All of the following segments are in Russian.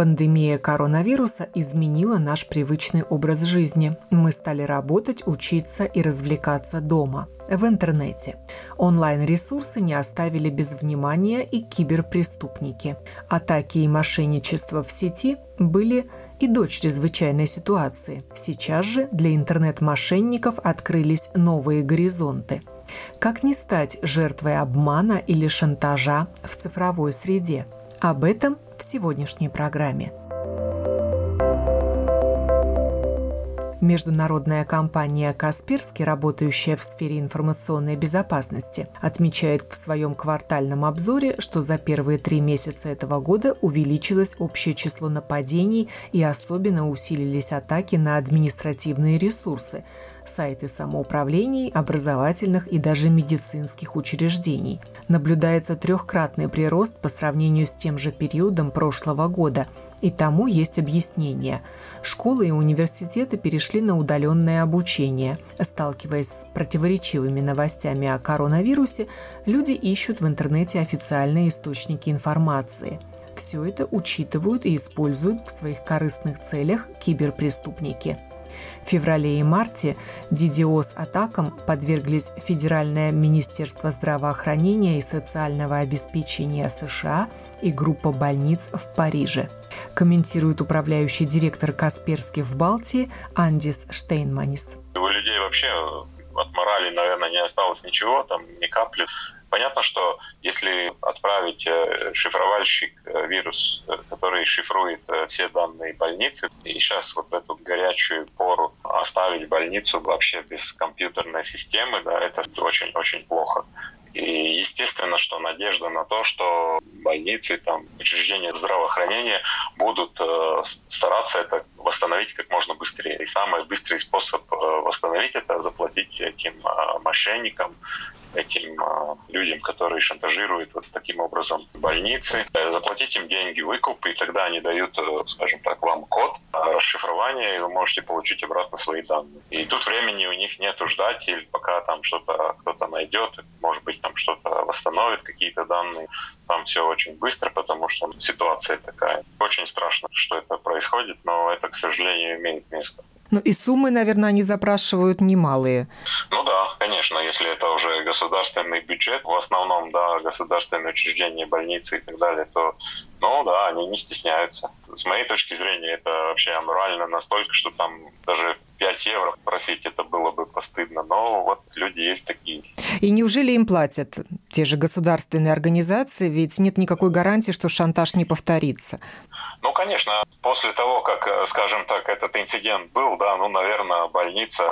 Пандемия коронавируса изменила наш привычный образ жизни. Мы стали работать, учиться и развлекаться дома, в интернете. Онлайн-ресурсы не оставили без внимания и киберпреступники. Атаки и мошенничество в сети были и до чрезвычайной ситуации. Сейчас же для интернет-мошенников открылись новые горизонты. Как не стать жертвой обмана или шантажа в цифровой среде? Об этом в сегодняшней программе. Международная компания «Касперский», работающая в сфере информационной безопасности, отмечает в своем квартальном обзоре, что за первые три месяца этого года увеличилось общее число нападений и особенно усилились атаки на административные ресурсы, сайты самоуправлений, образовательных и даже медицинских учреждений. Наблюдается трехкратный прирост по сравнению с тем же периодом прошлого года – и тому есть объяснение. Школы и университеты перешли на удаленное обучение. Сталкиваясь с противоречивыми новостями о коронавирусе, люди ищут в интернете официальные источники информации. Все это учитывают и используют в своих корыстных целях киберпреступники. В феврале и марте DDoS-атакам подверглись Федеральное министерство здравоохранения и социального обеспечения США и группа больниц в Париже – комментирует управляющий директор Касперских в Балтии Андис Штейнманис. У людей вообще от морали, наверное, не осталось ничего, там ни капли. Понятно, что если отправить э, шифровальщик э, вирус, э, который шифрует все данные больницы, и сейчас вот в эту горячую пору оставить больницу вообще без компьютерной системы, да, это очень-очень плохо. И естественно, что надежда на то, что больницы, там, учреждения здравоохранения будут э, стараться это восстановить как можно быстрее. И самый быстрый способ э, восстановить это заплатить этим э, мошенникам, этим э, людям, которые шантажируют вот таким образом больницы, э, заплатить им деньги, выкуп, и тогда они дают, э, скажем так, вам код расшифрования, и вы можете получить обратно свои данные. И тут времени у них нету ждать, или пока там что-то кто-то найдет, может быть, там что-то восстановит, какие-то данные. Там все очень быстро, потому что ситуация такая. Очень страшно, что это происходит, но это, к сожалению, имеет место. Ну и суммы, наверное, они запрашивают немалые. Ну да, конечно, если это уже государственный бюджет, в основном, да, государственные учреждения, больницы и так далее, то, ну да, они не стесняются. С моей точки зрения, это вообще аморально настолько, что там даже 5 евро просить это было бы постыдно, но вот люди есть такие. И неужели им платят те же государственные организации? Ведь нет никакой гарантии, что шантаж не повторится. Ну, конечно, после того, как, э, скажем так, этот инцидент был, да, ну, наверное, больница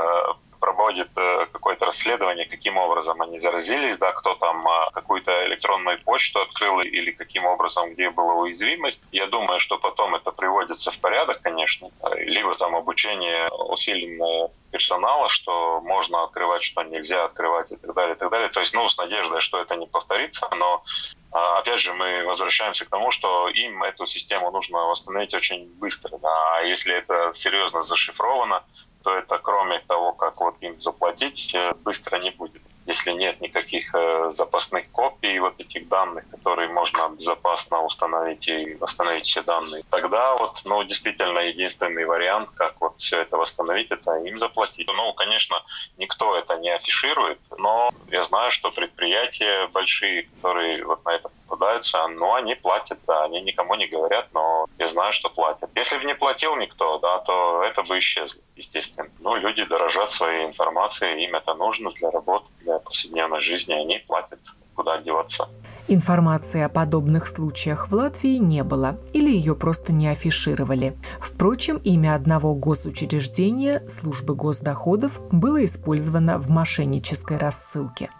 проводит э, какое-то расследование, каким образом они заразились, да, кто там а, какую-то электронную почту открыл или каким образом, где была уязвимость. Я думаю, что потом это приводится в порядок, конечно. Либо там обучение усиленное персонала, что можно открывать, что нельзя открывать и так далее, и так далее. То есть, ну, с надеждой, что это не повторится, но опять же, мы возвращаемся к тому, что им эту систему нужно восстановить очень быстро. Да? А если это серьезно зашифровано, то это кроме того, как вот им заплатить, э, быстро не будет если нет никаких э, запасных копий вот этих данных, которые можно безопасно установить и восстановить все данные, тогда вот, ну, действительно, единственный вариант, как вот все это восстановить, это им заплатить. Ну, конечно, никто это не афиширует, но я знаю, что предприятия большие, которые вот на это попадаются, ну, они платят, да, они никому не говорят, но я знаю, что платят. Если бы не платил никто, да, то это бы исчезло, естественно. Ну, люди дорожат своей информацией, им это нужно для работы, для повседневной жизни, они платят, куда деваться. Информации о подобных случаях в Латвии не было или ее просто не афишировали. Впрочем, имя одного госучреждения, службы госдоходов, было использовано в мошеннической рассылке.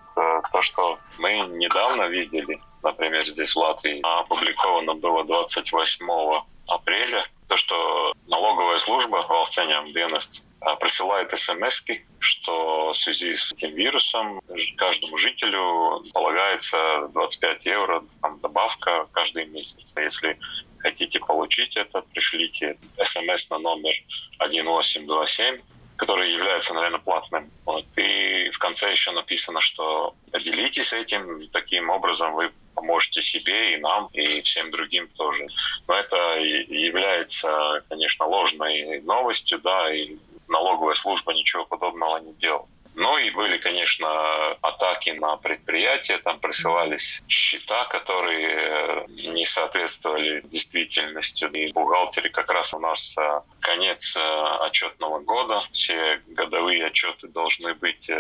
То, что мы недавно видели, например, здесь в Латвии, опубликовано было 28 апреля, то, что налоговая служба, Valstieņām dienests, а, присылает смс что в связи с этим вирусом каждому жителю полагается 25 евро там, добавка каждый месяц. Если хотите получить это, пришлите смс на номер 1827 который является, наверное, платным. Вот. И в конце еще написано, что поделитесь этим, таким образом вы поможете себе и нам, и всем другим тоже. Но это является, конечно, ложной новостью, да, и налоговая служба ничего подобного не делала. Ну и были, конечно, атаки на предприятия, там присылались счета, которые э, не соответствовали действительности. И бухгалтеры как раз у нас э, конец э, отчетного года. Все годовые отчеты должны быть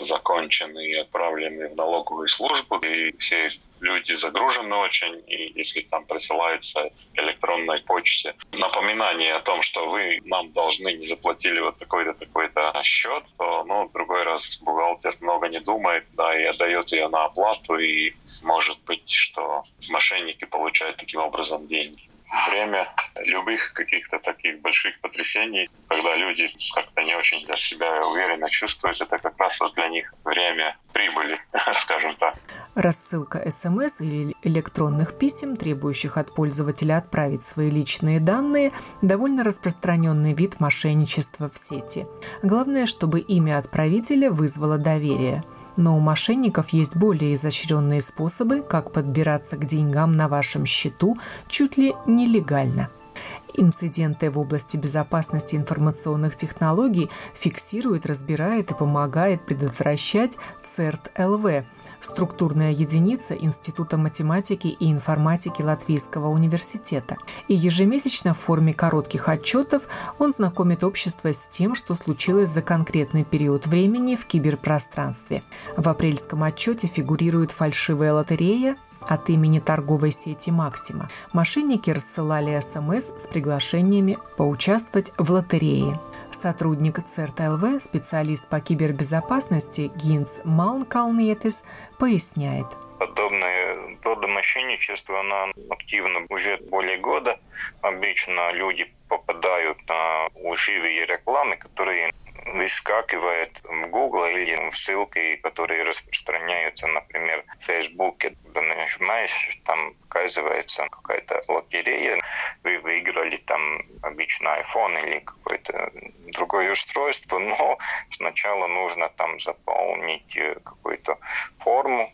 закончены и отправлены в налоговую службу. И все люди загружены очень, и если там присылается электронной почте напоминание о том, что вы нам должны не заплатили вот такой-то такой-то счет, то ну, другой раз бухгалтер много не думает, да, и отдает ее на оплату, и может быть, что мошенники получают таким образом деньги время любых каких-то таких больших потрясений, когда люди как-то не очень для себя уверенно чувствуют, это как раз вот для них время прибыли, скажем так. Рассылка СМС или электронных писем, требующих от пользователя отправить свои личные данные, довольно распространенный вид мошенничества в сети. Главное, чтобы имя отправителя вызвало доверие – но у мошенников есть более изощренные способы, как подбираться к деньгам на вашем счету чуть ли нелегально. Инциденты в области безопасности информационных технологий фиксирует, разбирает и помогает предотвращать ЦЕРТ-ЛВ – структурная единица Института математики и информатики Латвийского университета. И ежемесячно в форме коротких отчетов он знакомит общество с тем, что случилось за конкретный период времени в киберпространстве. В апрельском отчете фигурирует фальшивая лотерея, от имени торговой сети «Максима». Мошенники рассылали СМС с приглашениями поучаствовать в лотерее. Сотрудник ЦРТЛВ, специалист по кибербезопасности Гинс Малнкалниетис поясняет. Подобное родомошенничество, оно активно уже более года. Обычно люди попадают на лживые рекламы, которые выскакивает в Google или в ссылки, которые распространяются, например, в Фейсбуке. Когда нажимаешь, там показывается какая-то лотерея, вы выиграли там обычно iPhone или какое-то другое устройство, но сначала нужно там заполнить э, какую-то форму,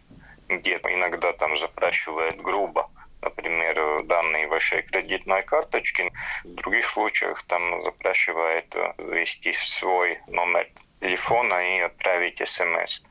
где иногда там запрашивает грубо например, данные вашей кредитной карточки. В других случаях там запрашивает ввести свой номер телефона и отправить смс.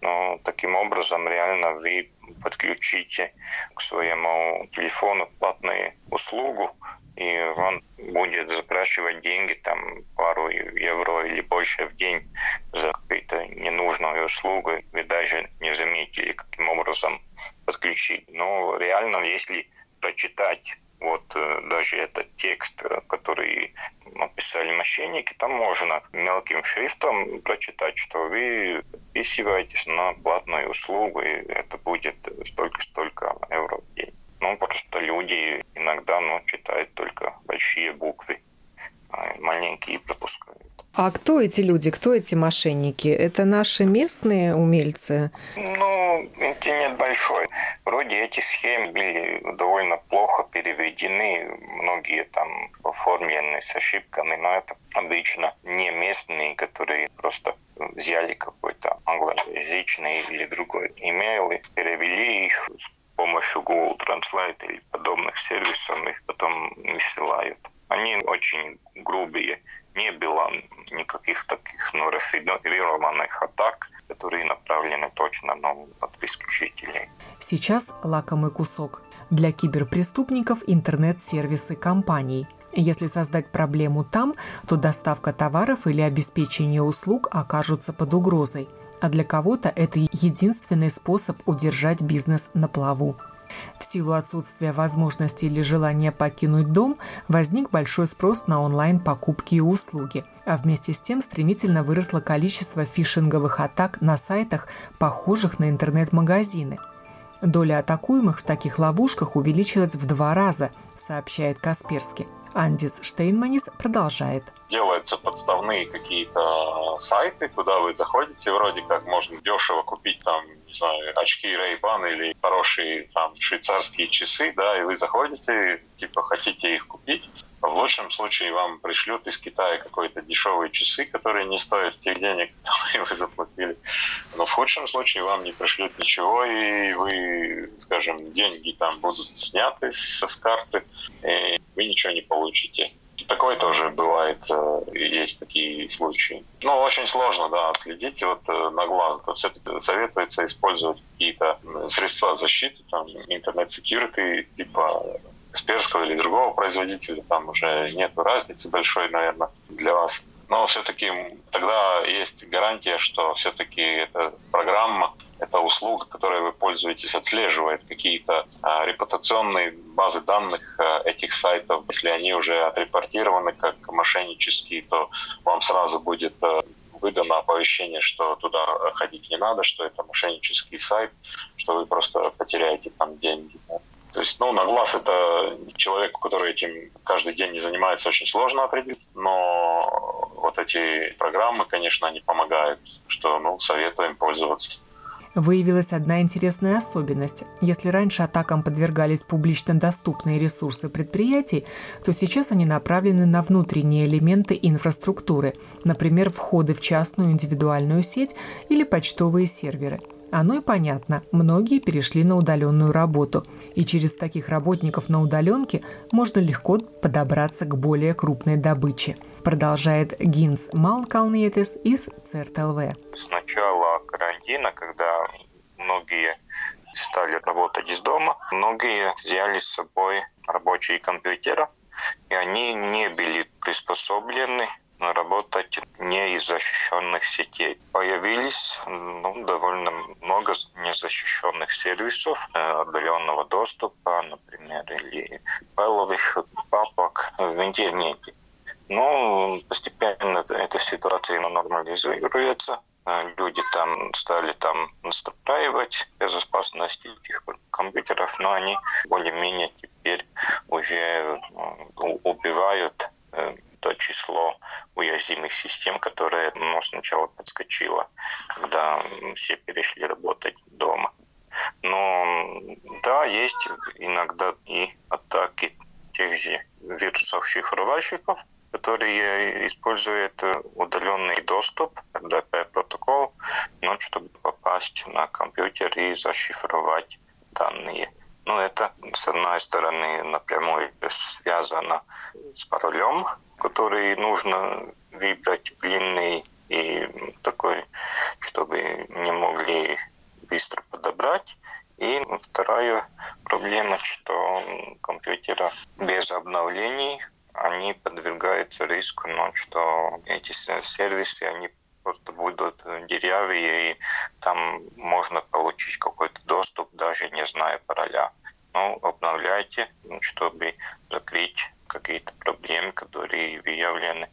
Но таким образом реально вы подключите к своему телефону платную услугу, и он будет запрашивать деньги, там пару евро или больше в день за какую-то ненужную услугу, вы даже не заметили, каким образом подключить. Но реально, если прочитать вот э, даже этот текст, э, который написали мошенники, там можно мелким шрифтом прочитать, что вы подписываетесь на платную услугу, и это будет столько-столько евро в день. Ну, просто люди иногда ну, читают только большие буквы, а маленькие пропускают. А кто эти люди, кто эти мошенники? Это наши местные умельцы? Ну, интернет большой. Вроде эти схемы были довольно плохо переведены, многие там оформлены с ошибками, но это обычно не местные, которые просто взяли какой-то англоязычный или другой имейл и перевели их с помощью Google Translate или подобных сервисов их потом высылают. Они очень грубые. Не было никаких таких ну, рафинированных атак, которые направлены точно на латвийских жителей. Сейчас лакомый кусок. Для киберпреступников интернет-сервисы компаний. Если создать проблему там, то доставка товаров или обеспечение услуг окажутся под угрозой – а для кого-то это единственный способ удержать бизнес на плаву. В силу отсутствия возможности или желания покинуть дом возник большой спрос на онлайн-покупки и услуги, а вместе с тем стремительно выросло количество фишинговых атак на сайтах, похожих на интернет-магазины. Доля атакуемых в таких ловушках увеличилась в два раза, сообщает Касперский. Андис Штейнманис продолжает. Делаются подставные какие-то сайты, куда вы заходите, вроде как можно дешево купить там, не знаю, очки Ray-Ban или хорошие там швейцарские часы, да, и вы заходите, типа хотите их купить, в лучшем случае вам пришлют из Китая какие-то дешевые часы, которые не стоят тех денег, которые вы заплатили. Но в худшем случае вам не пришлют ничего, и вы, скажем, деньги там будут сняты с, карты, и вы ничего не получите. Такое тоже бывает, э, есть такие случаи. Ну, очень сложно, да, отследить вот э, на глаз. То все-таки советуется использовать какие-то средства защиты, там, интернет-секьюрити, типа Касперского или другого производителя, там уже нет разницы большой, наверное, для вас. Но все-таки тогда есть гарантия, что все-таки эта программа, эта услуга, которой вы пользуетесь, отслеживает какие-то а, репутационные базы данных а, этих сайтов. Если они уже отрепортированы как мошеннические, то вам сразу будет а, выдано оповещение, что туда ходить не надо, что это мошеннический сайт, что вы просто потеряете там деньги. То есть, ну, на глаз это человеку, который этим каждый день не занимается, очень сложно определить. Но вот эти программы, конечно, они помогают, что, ну, советуем пользоваться. Выявилась одна интересная особенность. Если раньше атакам подвергались публично доступные ресурсы предприятий, то сейчас они направлены на внутренние элементы инфраструктуры, например, входы в частную индивидуальную сеть или почтовые серверы – оно и понятно, многие перешли на удаленную работу, и через таких работников на удаленке можно легко подобраться к более крупной добыче. Продолжает Гинс Малкалниетес из ЦРТЛВ. С начала карантина, когда многие стали работать из дома, многие взяли с собой рабочие компьютеры, и они не были приспособлены работать не из защищенных сетей. Появились ну, довольно много незащищенных сервисов э, отдаленного доступа, например, или файловых папок в интернете. Но постепенно эта ситуация нормализируется. Э, люди там стали там настраивать безопасность этих компьютеров, но они более-менее теперь уже э, убивают то число уязвимых систем, которое ну, сначала подскочило, когда все перешли работать дома. Но да, есть иногда и атаки тех же вирусов-шифровальщиков, которые используют удаленный доступ, DP-протокол, ну, чтобы попасть на компьютер и зашифровать данные. Ну, это, с одной стороны, напрямую связано с паролем, который нужно выбрать длинный и такой, чтобы не могли быстро подобрать. И вторая проблема, что компьютеры без обновлений, они подвергаются риску, но что эти сервисы, они просто будут деревья, и там можно получить какой-то доступ, даже не зная пароля. Ну, обновляйте, чтобы закрыть какие-то проблемы, которые выявлены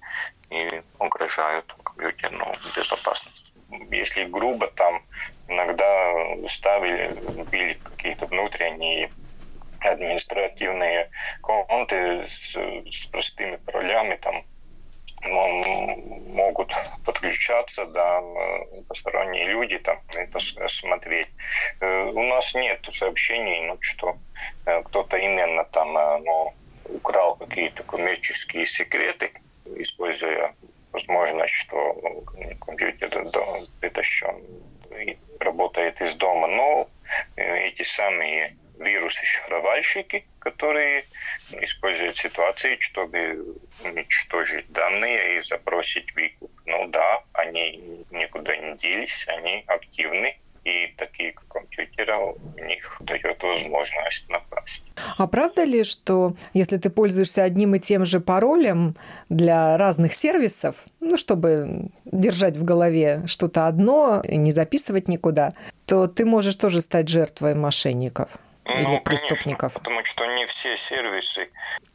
и угрожают компьютерную безопасность. Если грубо, там иногда ставили, били какие-то внутренние административные конты с, с простыми паролями, там могут подключаться, да, посторонние люди там это смотреть. Э, у нас нет сообщений, ну, что э, кто-то именно там, э, ну, украл какие-то коммерческие секреты, используя возможность, что компьютер притащен и работает из дома. Но эти самые вирусы-шифровальщики, которые используют ситуации, чтобы уничтожить данные и запросить выкуп. Ну да, они никуда не делись, они активны, и такие компьютеры у них дает возможность напасть. А правда ли, что если ты пользуешься одним и тем же паролем для разных сервисов, ну, чтобы держать в голове что-то одно не записывать никуда, то ты можешь тоже стать жертвой мошенников? Или ну, преступников? Конечно, потому что не все сервисы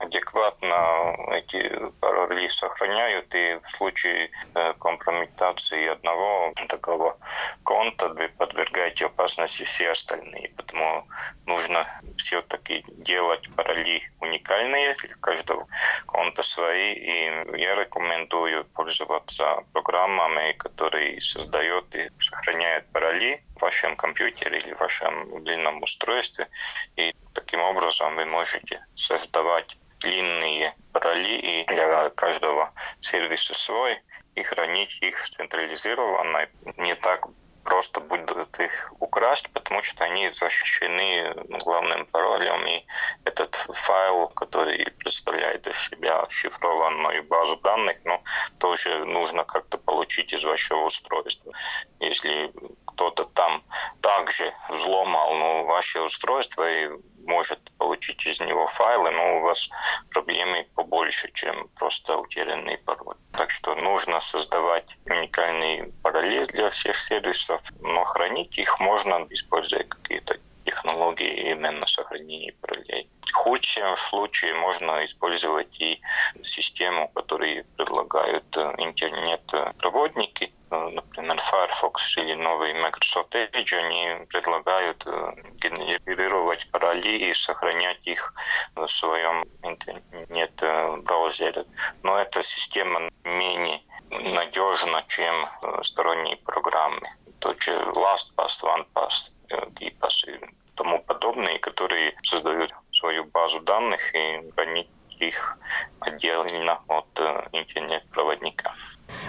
адекватно эти пароли сохраняют, и в случае э, компрометации одного такого конта вы подвергаете опасности все остальные. Поэтому нужно все-таки делать пароли уникальные для каждого конта свои. И я рекомендую пользоваться программами, которые создают и сохраняют пароли в вашем компьютере или в вашем мобильном устройстве. И таким образом вы можете создавать длинные пароли для каждого сервиса свой и хранить их централизованно. Не так просто будут их украсть, потому что они защищены главным паролем. И этот файл, который представляет из себя шифрованную базу данных, ну, тоже нужно как-то получить из вашего устройства. Если кто-то там также взломал ну, ваше устройство и может получить из него файлы, но у вас проблемы побольше, чем просто утерянный пароль. Так что нужно создавать уникальные пароли для всех сервисов, но хранить их можно, используя какие-то технологии именно сохранения паролей. В худшем случае можно использовать и систему, которые предлагают э, интернет-проводники, э, например, Firefox или новый Microsoft Edge, они предлагают э, генерировать пароли и сохранять их в своем интернет-браузере. Но эта система менее надежна, чем сторонние программы. Тот же LastPass, OnePass, KeePass и тому подобные, которые создают свою базу данных и хранить их отдельно от э, интернет-проводника.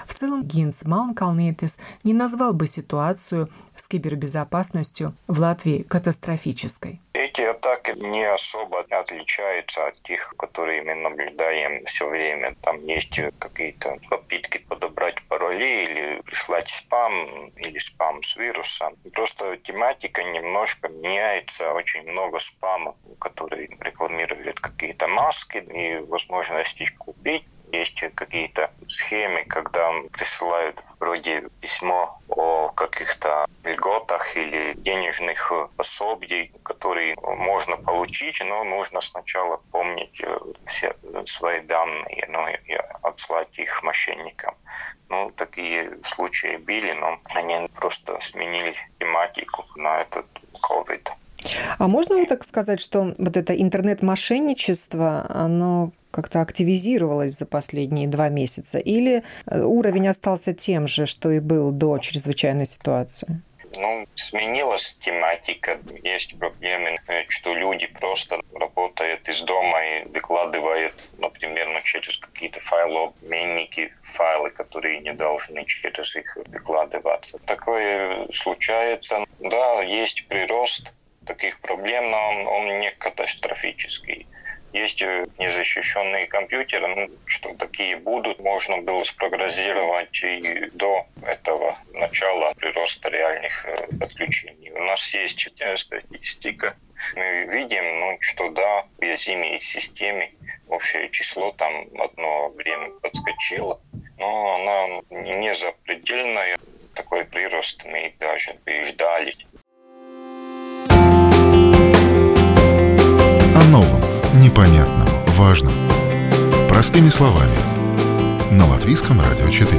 В целом Гинс Малнкалнейтес не назвал бы ситуацию с кибербезопасностью в Латвии катастрофической. Эти атаки не особо отличаются от тех, которые мы наблюдаем все время. Там есть какие-то попытки подобрать пароли или прислать спам или спам с вирусом. Просто тематика немножко меняется. Очень много спама, который рекламирует какие-то маски и возможности купить есть какие-то схемы, когда присылают вроде письмо о каких-то льготах или денежных пособий, которые можно получить, но нужно сначала помнить э, все свои данные ну, и отслать их мошенникам. Ну, такие случаи были, но они просто сменили тематику на этот COVID. А можно так сказать, что вот это интернет-мошенничество, оно как-то активизировалось за последние два месяца? Или э, уровень остался тем же, что и был до чрезвычайной ситуации? Ну, сменилась тематика. Есть проблемы, э, что люди просто работают из дома и выкладывают, например, ну, через какие-то файлообменники, файлы, которые не должны через их выкладываться. Такое случается. Да, есть прирост таких проблем, но он, он не катастрофический. Есть э, незащищенные компьютеры, ну, что такие будут, можно было спрогнозировать и до этого начала прироста реальных э, подключений. У нас есть э, статистика, мы видим, ну, что да, в уязвимой системе общее число там одно время подскочило, но она не запредельная, такой прирост мы даже и ждали. Непонятным, важным. Простыми словами. На Латвийском радио 4.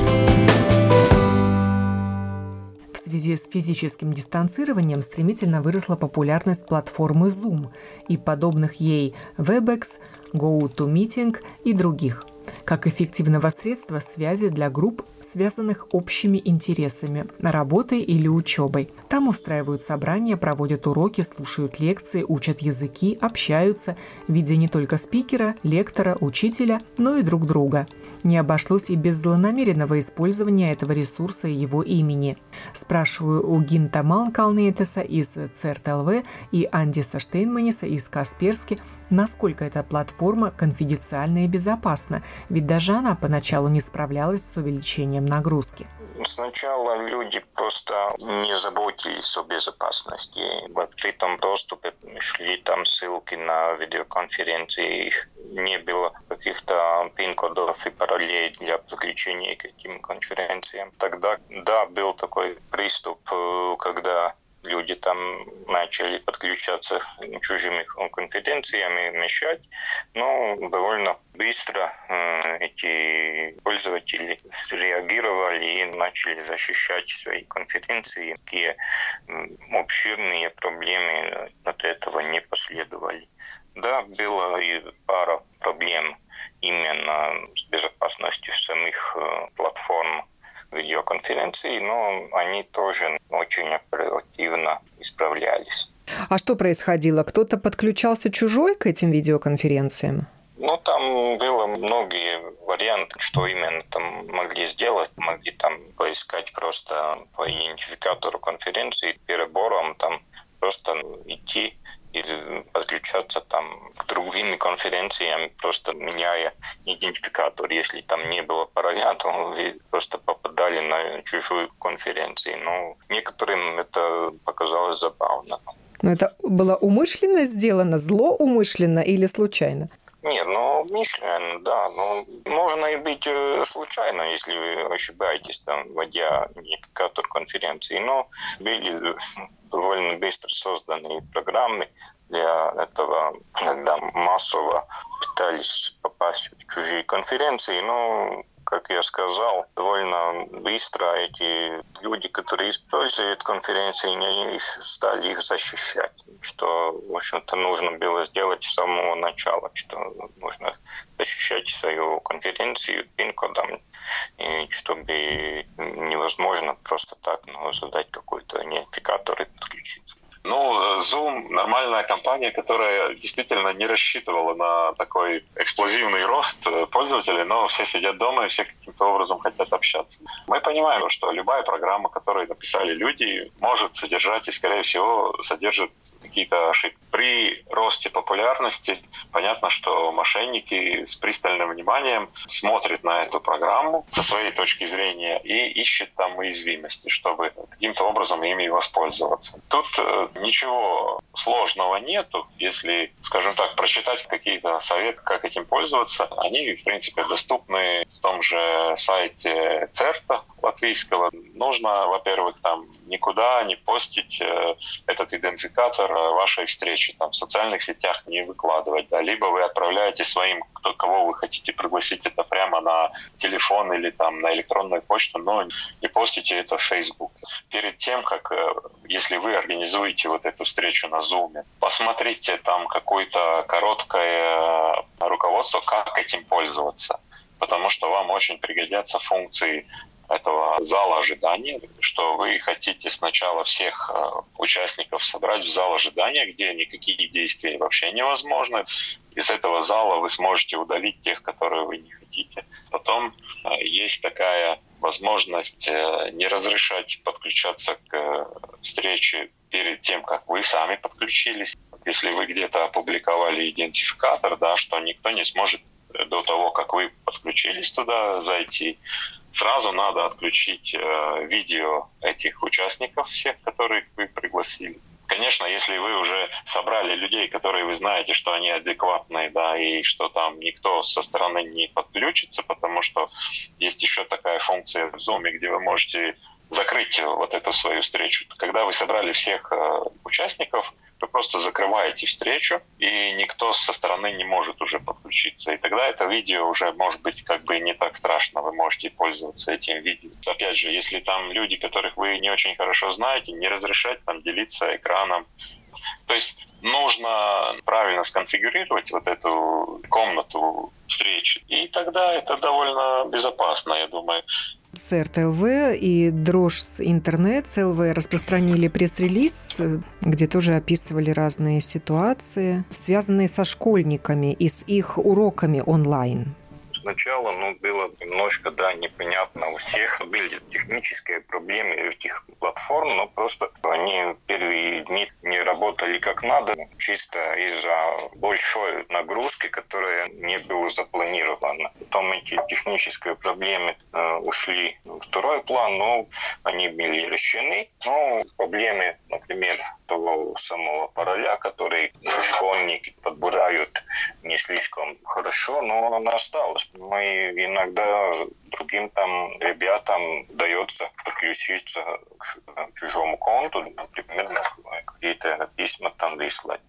В связи с физическим дистанцированием стремительно выросла популярность платформы Zoom и подобных ей WebEx, GoToMeeting и других – как эффективного средства связи для групп, связанных общими интересами, работой или учебой. Там устраивают собрания, проводят уроки, слушают лекции, учат языки, общаются, видя не только спикера, лектора, учителя, но и друг друга. Не обошлось и без злонамеренного использования этого ресурса и его имени. Спрашиваю у Гинта Малнкалнейтеса из ЦРТЛВ и Андиса Штейнманиса из Касперски, насколько эта платформа конфиденциальна и безопасна, ведь даже она поначалу не справлялась с увеличением нагрузки. Сначала люди просто не заботились о безопасности. В открытом доступе шли там ссылки на видеоконференции, их не было каких-то пин-кодов и паролей для подключения к этим конференциям. Тогда, да, был такой приступ, э, когда люди там начали подключаться чужими конференциями, мешать, но довольно быстро э, эти пользователи среагировали и начали защищать свои конференции. Такие обширные проблемы от этого не последовали. Да, было и пара проблем именно с безопасностью самих э, платформ видеоконференций, но они тоже очень оперативно исправлялись. А что происходило? Кто-то подключался чужой к этим видеоконференциям? Ну, там было многие варианты, что именно там могли сделать. Могли там поискать просто по идентификатору конференции, перебором там просто идти и подключаться там к другим конференциям, просто меняя идентификатор. Если там не было пароля, то вы просто попадали на чужую конференцию. Но некоторым это показалось забавно. Но это было умышленно сделано, злоумышленно или случайно? Нет, ну, Мишлен, да, ну, можно и быть э, случайно, если вы ошибаетесь, там, вводя индикатор конференции, но были довольно быстро созданные программы для этого, когда массово пытались попасть в чужие конференции, но как я сказал, довольно быстро эти люди, которые используют конференции, не стали их защищать. Что, в общем-то, нужно было сделать с самого начала, что нужно защищать свою конференцию пин-кодом, и чтобы невозможно просто так ну, задать какой-то идентификатор и подключиться. Ну, Zoom нормальная компания, которая действительно не рассчитывала на такой эксплозивный рост э, пользователей, но все сидят дома и все каким-то образом хотят общаться. Мы понимаем, что любая программа, которую написали люди, может содержать и, скорее всего, содержит какие-то ошибки. При росте популярности понятно, что мошенники с пристальным вниманием смотрят на эту программу со своей точки зрения и ищут там уязвимости, чтобы каким-то образом ими воспользоваться. Тут э, ничего сложного нету, если, скажем так, прочитать какие-то советы, как этим пользоваться. Они, в принципе, доступны в том же сайте CERTA латвийского. Нужно, во-первых, там никуда не постить э, этот идентификатор вашей встречи, там в социальных сетях не выкладывать, да, либо вы отправляете своим, кто, кого вы хотите пригласить это прямо на телефон или там на электронную почту, но не постите это в Facebook. Перед тем, как, э, если вы организуете вот эту встречу на Zoom, посмотрите там какое-то короткое руководство, как этим пользоваться потому что вам очень пригодятся функции этого зала ожидания, что вы хотите сначала всех э, участников собрать в зал ожидания, где никакие действия вообще невозможны. Из этого зала вы сможете удалить тех, которые вы не хотите. Потом э, есть такая возможность э, не разрешать подключаться к встрече перед тем, как вы сами подключились. Если вы где-то опубликовали идентификатор, да, что никто не сможет до того, как вы подключились туда, зайти сразу надо отключить э, видео этих участников, всех, которых вы пригласили. Конечно, если вы уже собрали людей, которые вы знаете, что они адекватные, да, и что там никто со стороны не подключится, потому что есть еще такая функция в Zoom, где вы можете закрыть вот эту свою встречу. Когда вы собрали всех э, участников, вы просто закрываете встречу, и никто со стороны не может уже подключиться. И тогда это видео уже может быть как бы не так страшно, вы можете пользоваться этим видео. Опять же, если там люди, которых вы не очень хорошо знаете, не разрешать там делиться экраном. То есть нужно правильно сконфигурировать вот эту комнату встречи, и тогда это довольно безопасно, я думаю. ЦРТ ЛВ и Дрожь интернет ЛВ распространили пресс-релиз, где тоже описывали разные ситуации, связанные со школьниками и с их уроками онлайн. Сначала ну, было немножко да, непонятно у всех. Были технические проблемы этих платформ, но просто они первые дни не работали как надо, чисто из-за большой нагрузки, которая не была запланирована. Потом эти технические проблемы э, ушли в второй план, но они были решены. Но проблемы, например, того самого пароля, который школьники подбирают не слишком хорошо, но она осталась. Мы иногда другим там ребятам удается подключиться к чужому конту, например, какие-то письма там выслать.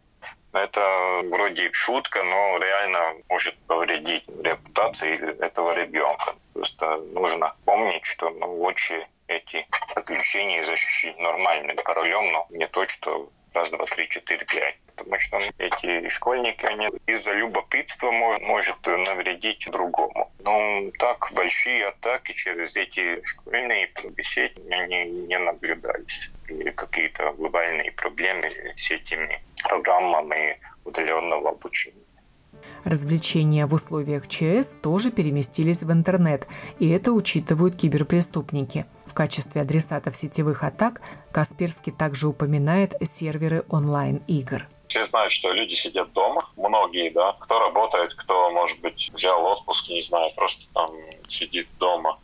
Это вроде шутка, но реально может повредить репутации этого ребенка. Просто нужно помнить, что ну, лучше эти подключения защитить нормальным паролем, но не то, что раз, два, три, четыре, пять. Потому что эти школьники, они из-за любопытства может, может навредить другому. Но так большие атаки через эти школьные беседы они не наблюдались. Или какие-то глобальные проблемы с этими программами удаленного обучения. Развлечения в условиях ЧС тоже переместились в интернет, и это учитывают киберпреступники. Качестве адресатов сетевых атак Касперский также упоминает серверы онлайн-игр. Все знают, что люди сидят дома, многие, да, кто работает, кто, может быть, взял отпуск, не знаю, просто там сидит дома.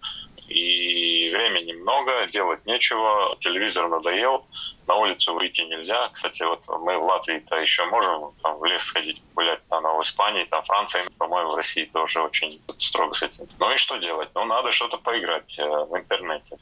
И времени много, делать нечего, телевизор надоел, на улицу выйти нельзя. Кстати, вот мы в Латвии-то еще можем там, в лес сходить погулять, а в Испании, там Франции, по-моему, в России тоже очень строго с этим. Ну и что делать? Ну, надо что-то поиграть э, в интернете.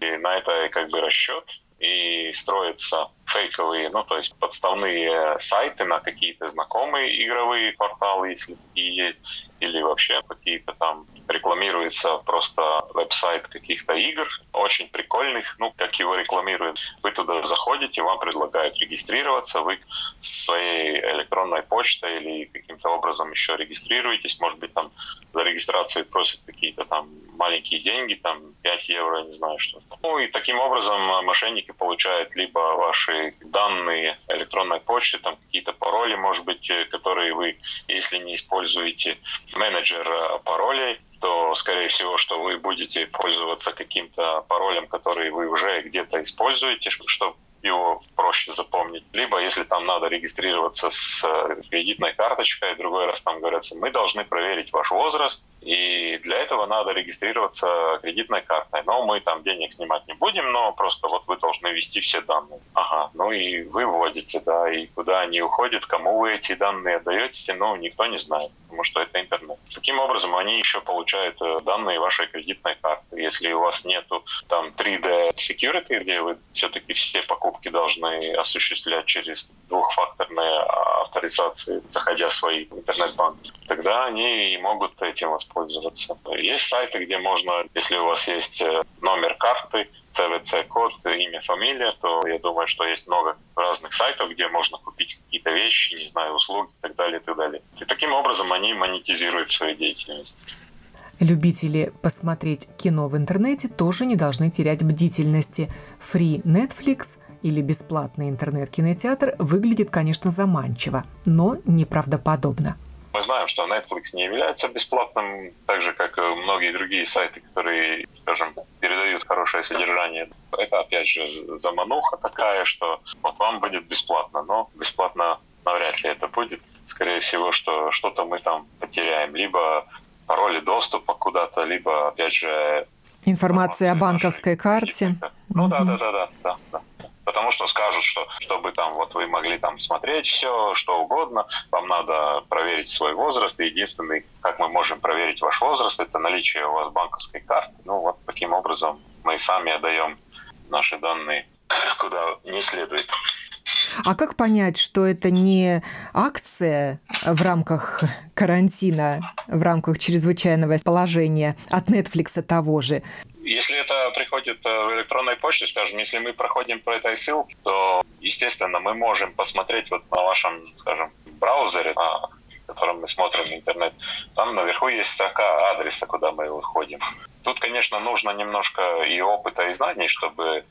И на это как бы расчет и строятся фейковые, ну, то есть подставные сайты на какие-то знакомые игровые порталы, если такие есть, или вообще какие-то там рекламируется просто веб-сайт каких-то игр, очень прикольных, ну, как его рекламируют. Вы туда заходите, вам предлагают регистрироваться, вы своей электронной почтой или каким-то образом еще регистрируетесь, может быть, там за регистрацию просят какие-то там маленькие деньги, там 5 евро, не знаю что. Ну и таким образом мошенники получают либо ваши данные электронной почты, там какие-то пароли, может быть, которые вы, если не используете менеджер паролей, то, скорее всего, что вы будете пользоваться каким-то паролем, который вы уже где-то используете, чтобы его проще запомнить. Либо, если там надо регистрироваться с э, кредитной карточкой, другой раз там говорится, мы должны проверить ваш возраст, и для этого надо регистрироваться кредитной картой. Но мы там денег снимать не будем, но просто вот вы должны ввести все данные. Ага, ну и вы вводите, да, и куда они уходят, кому вы эти данные отдаете, ну, никто не знает, потому что это интернет. Таким образом, они еще получают э, данные вашей кредитной карты. Если у вас нету там 3D security, где вы все-таки все покупки должны осуществлять через двухфакторные авторизации, заходя в свои интернет-банки, тогда они и могут этим воспользоваться пользоваться. Есть сайты, где можно, если у вас есть э, номер карты, CVC-код, имя, фамилия, то я думаю, что есть много разных сайтов, где можно купить какие-то вещи, не знаю, услуги и так далее, и так далее. И таким образом они монетизируют свою деятельность. Любители посмотреть кино в интернете тоже не должны терять бдительности. Free Netflix или бесплатный интернет-кинотеатр выглядит, конечно, заманчиво, но неправдоподобно. Мы знаем, что Netflix не является бесплатным, так же, как и многие другие сайты, которые, скажем, передают хорошее содержание. Это, опять же, замануха такая, что вот вам будет бесплатно, но бесплатно навряд ли это будет. Скорее всего, что что-то мы там потеряем. Либо пароли доступа куда-то, либо, опять же... Информация о банковской карте. Ну да, да, да, да, да, да потому что скажут, что чтобы там вот вы могли там смотреть все, что угодно, вам надо проверить свой возраст, и единственный, как мы можем проверить ваш возраст, это наличие у вас банковской карты. Ну вот таким образом мы сами отдаем наши данные куда не следует. А как понять, что это не акция в рамках карантина, в рамках чрезвычайного положения от Netflix того же? Если это приходит э, в электронной почте, скажем, если мы проходим по этой ссылке, то, естественно, мы можем посмотреть вот на вашем, скажем, браузере, на котором мы смотрим интернет, там наверху есть строка адреса, куда мы выходим. Тут, конечно, нужно немножко и опыта, и знаний, чтобы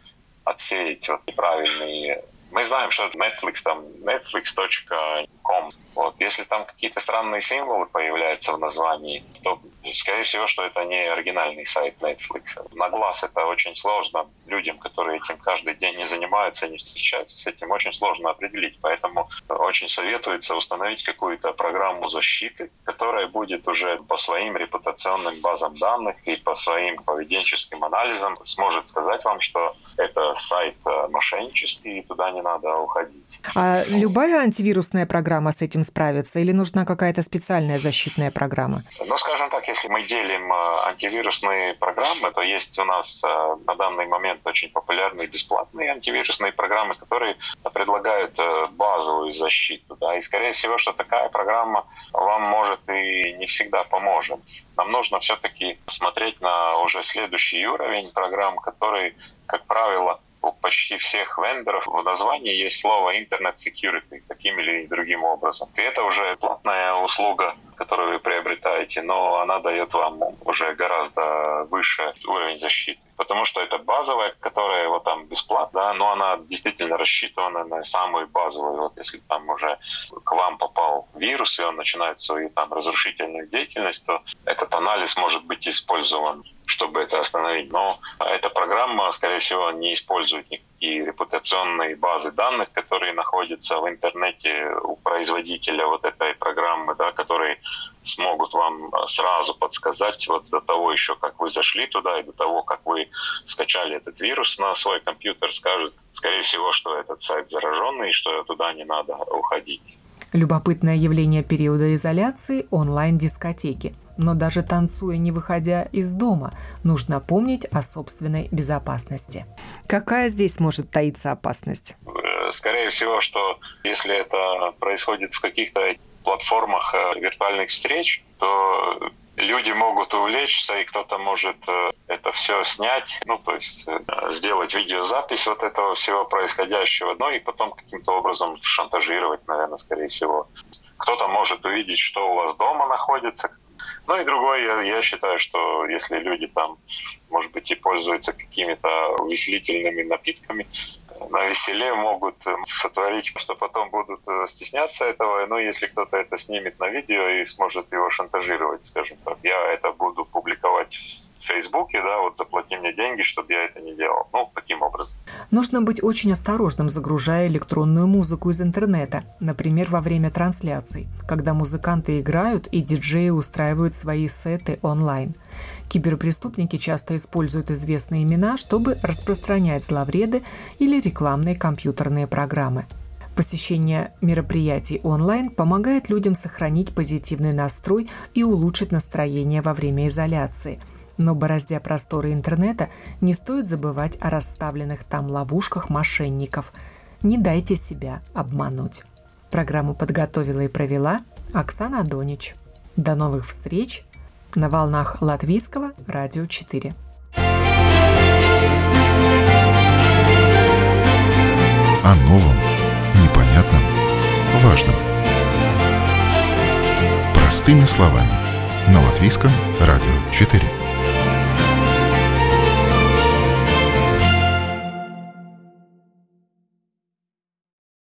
отсеять вот неправильные мы знаем, что Netflix там netflix.com. Вот. Если там какие-то странные символы появляются в названии, то, скорее всего, что это не оригинальный сайт Netflix. На глаз это очень сложно. Людям, которые этим каждый день не занимаются, не встречаются с этим, очень сложно определить. Поэтому очень советуется установить какую-то программу защиты, которая будет уже по своим репутационным базам данных и по своим поведенческим анализам сможет сказать вам, что это сайт э, мошеннический, и туда не надо уходить. А любая антивирусная программа с этим справится или нужна какая-то специальная защитная программа? Ну, скажем так, если мы делим э, антивирусные программы, то есть у нас э, на данный момент очень популярные бесплатные антивирусные программы, которые предлагают э, базовую защиту. Да, и скорее всего, что такая программа вам может и не всегда поможет. Нам нужно все-таки смотреть на уже следующий уровень программ, который, как правило, у почти всех вендоров в названии есть слово Internet Security таким или другим образом. И это уже платная услуга, которую вы приобретаете, но она дает вам уже гораздо выше уровень защиты. Потому что это базовая, которая вот там бесплатна, да, но она действительно рассчитана на самую базовую. Вот если там уже к вам попал вирус, и он начинает свою там разрушительную деятельность, то этот анализ может быть использован чтобы это остановить. Но эта программа, скорее всего, не использует никакие репутационные базы данных, которые находятся в интернете у производителя вот этой программы, да, которые смогут вам сразу подсказать вот до того еще, как вы зашли туда, и до того, как вы скачали этот вирус на свой компьютер, скажут, скорее всего, что этот сайт зараженный, и что туда не надо уходить. Любопытное явление периода изоляции – онлайн-дискотеки. Но даже танцуя, не выходя из дома, нужно помнить о собственной безопасности. Какая здесь может таиться опасность? Э, скорее всего, что если это происходит в каких-то платформах э, виртуальных встреч, то люди могут увлечься, и кто-то может э, это все снять, ну, то есть э, сделать видеозапись вот этого всего происходящего, ну и потом каким-то образом шантажировать, наверное, скорее всего. Кто-то может увидеть, что у вас дома находится, ну и другое, я, я считаю, что если люди там, может быть, и пользуются какими-то увеселительными напитками, на веселе могут э, сотворить, что потом будут э, стесняться этого. Ну, если кто-то это снимет на видео и сможет его шантажировать, скажем так, я это буду публиковать в Фейсбуке, да, вот заплати мне деньги, чтобы я это не делал. Ну, таким образом. Нужно быть очень осторожным, загружая электронную музыку из интернета, например, во время трансляций, когда музыканты играют и диджеи устраивают свои сеты онлайн. Киберпреступники часто используют известные имена, чтобы распространять зловреды или рекламные компьютерные программы. Посещение мероприятий онлайн помогает людям сохранить позитивный настрой и улучшить настроение во время изоляции. Но бороздя просторы интернета, не стоит забывать о расставленных там ловушках мошенников. Не дайте себя обмануть. Программу подготовила и провела Оксана Донич. До новых встреч на волнах Латвийского радио 4. О новом, непонятном, важном. Простыми словами. На Латвийском радио 4.